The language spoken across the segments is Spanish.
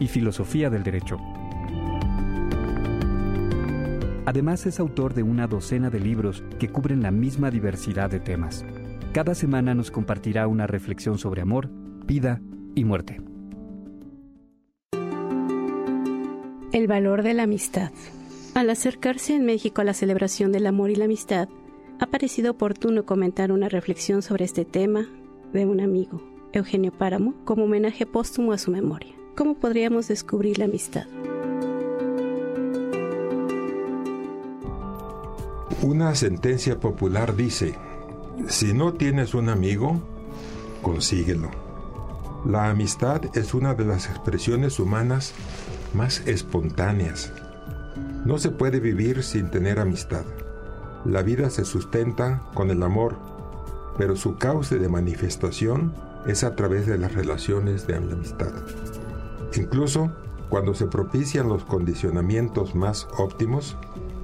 y filosofía del derecho. Además es autor de una docena de libros que cubren la misma diversidad de temas. Cada semana nos compartirá una reflexión sobre amor, vida y muerte. El valor de la amistad. Al acercarse en México a la celebración del amor y la amistad, ha parecido oportuno comentar una reflexión sobre este tema de un amigo, Eugenio Páramo, como homenaje póstumo a su memoria. ¿Cómo podríamos descubrir la amistad? Una sentencia popular dice, si no tienes un amigo, consíguelo. La amistad es una de las expresiones humanas más espontáneas no se puede vivir sin tener amistad. La vida se sustenta con el amor, pero su cauce de manifestación es a través de las relaciones de amistad. Incluso cuando se propician los condicionamientos más óptimos,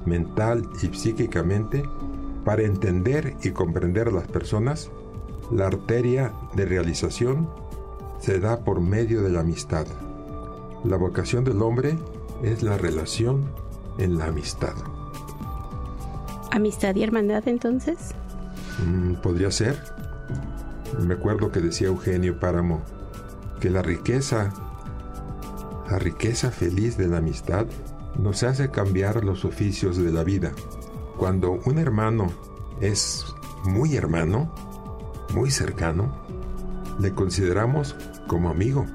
mental y psíquicamente, para entender y comprender a las personas, la arteria de realización se da por medio de la amistad. La vocación del hombre es la relación en la amistad. ¿Amistad y hermandad entonces? Mm, podría ser. Me acuerdo que decía Eugenio Páramo que la riqueza, la riqueza feliz de la amistad nos hace cambiar los oficios de la vida. Cuando un hermano es muy hermano, muy cercano, le consideramos como amigo.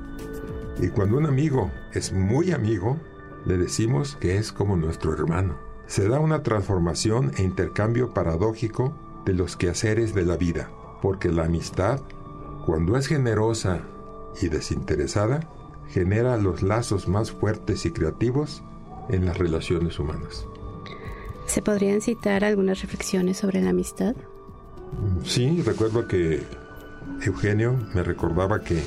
Y cuando un amigo es muy amigo, le decimos que es como nuestro hermano. Se da una transformación e intercambio paradójico de los quehaceres de la vida, porque la amistad, cuando es generosa y desinteresada, genera los lazos más fuertes y creativos en las relaciones humanas. ¿Se podrían citar algunas reflexiones sobre la amistad? Sí, recuerdo que Eugenio me recordaba que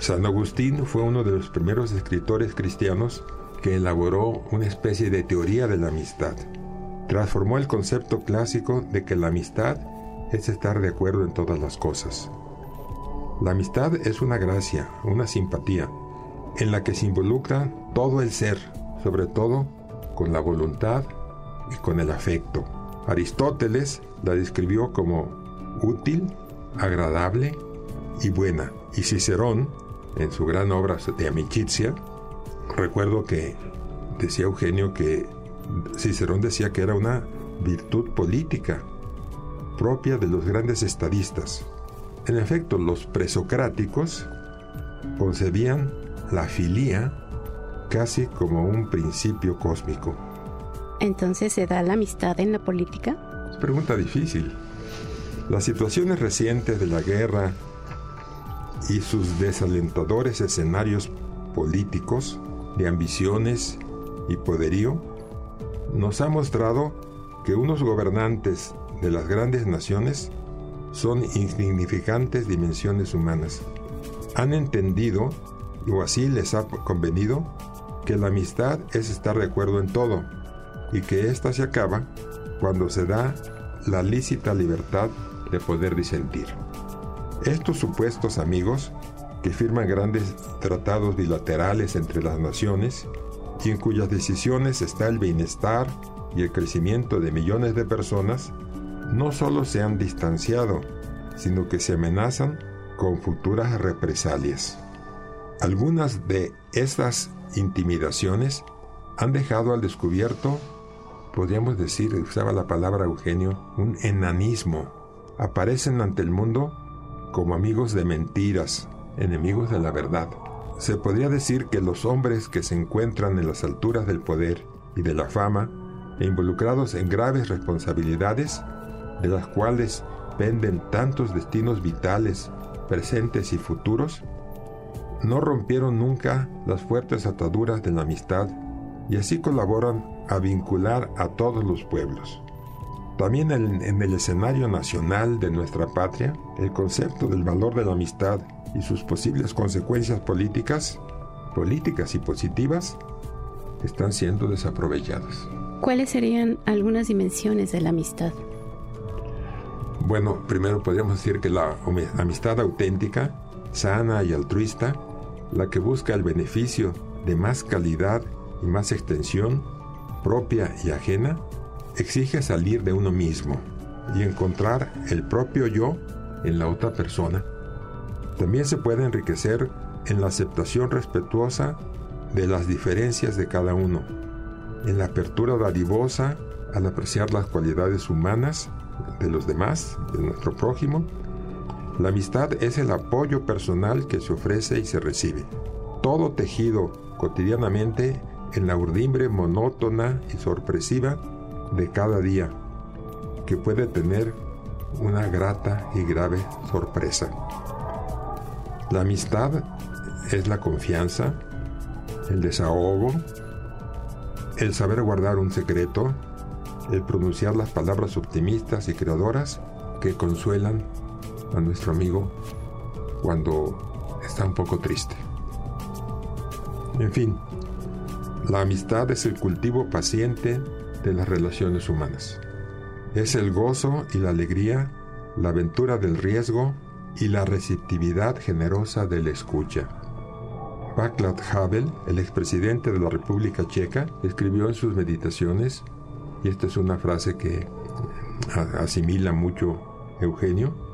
San Agustín fue uno de los primeros escritores cristianos que elaboró una especie de teoría de la amistad. Transformó el concepto clásico de que la amistad es estar de acuerdo en todas las cosas. La amistad es una gracia, una simpatía, en la que se involucra todo el ser, sobre todo con la voluntad y con el afecto. Aristóteles la describió como útil, agradable y buena, y Cicerón, en su gran obra de Amicitia, Recuerdo que decía Eugenio que Cicerón decía que era una virtud política propia de los grandes estadistas. En efecto, los presocráticos concebían la filía casi como un principio cósmico. ¿Entonces se da la amistad en la política? Es pregunta difícil. Las situaciones recientes de la guerra y sus desalentadores escenarios políticos de ambiciones y poderío, nos ha mostrado que unos gobernantes de las grandes naciones son insignificantes dimensiones humanas. Han entendido, o así les ha convenido, que la amistad es estar de acuerdo en todo y que ésta se acaba cuando se da la lícita libertad de poder disentir. Estos supuestos amigos que firman grandes tratados bilaterales entre las naciones y en cuyas decisiones está el bienestar y el crecimiento de millones de personas, no solo se han distanciado, sino que se amenazan con futuras represalias. Algunas de estas intimidaciones han dejado al descubierto, podríamos decir, usaba la palabra Eugenio, un enanismo. Aparecen ante el mundo como amigos de mentiras, enemigos de la verdad. Se podría decir que los hombres que se encuentran en las alturas del poder y de la fama e involucrados en graves responsabilidades, de las cuales penden tantos destinos vitales, presentes y futuros, no rompieron nunca las fuertes ataduras de la amistad y así colaboran a vincular a todos los pueblos. También en, en, el escenario nacional de nuestra patria, el concepto del valor de la amistad y sus posibles consecuencias políticas, políticas y positivas, están siendo desaprovechados. ¿Cuáles serían algunas dimensiones de la amistad? Bueno, primero podríamos decir que la amistad auténtica, sana y altruista, la que busca el beneficio de más calidad y más extensión, propia y ajena, exige salir de uno mismo y encontrar el propio yo en la otra persona. También se puede enriquecer en la aceptación respetuosa de las diferencias de cada uno, en la apertura dadivosa al apreciar las cualidades humanas de los demás, de nuestro prójimo. La amistad es el apoyo personal que se ofrece y se recibe. Todo tejido cotidianamente en la urdimbre monótona y sorpresiva de cada día, que puede tener una grata y grave sorpresa. La amistad es la confianza, el desahogo, el saber guardar un secreto, el pronunciar las palabras optimistas y creadoras que consuelan a nuestro amigo cuando está un poco triste. En fin, la amistad es el cultivo paciente de las relaciones humanas. Es el gozo y la alegría, la aventura del riesgo y la receptividad generosa de la escucha. Václav Havel, el expresidente de la República Checa, escribió en sus meditaciones, y esta es una frase que asimila mucho Eugenio,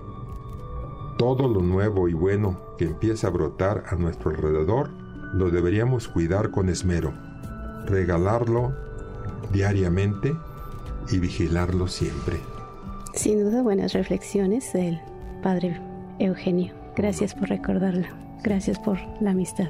todo lo nuevo y bueno que empieza a brotar a nuestro alrededor lo deberíamos cuidar con esmero, regalarlo diariamente y vigilarlo siempre. Sin duda buenas reflexiones del padre Eugenio. Gracias por recordarlo. Gracias por la amistad.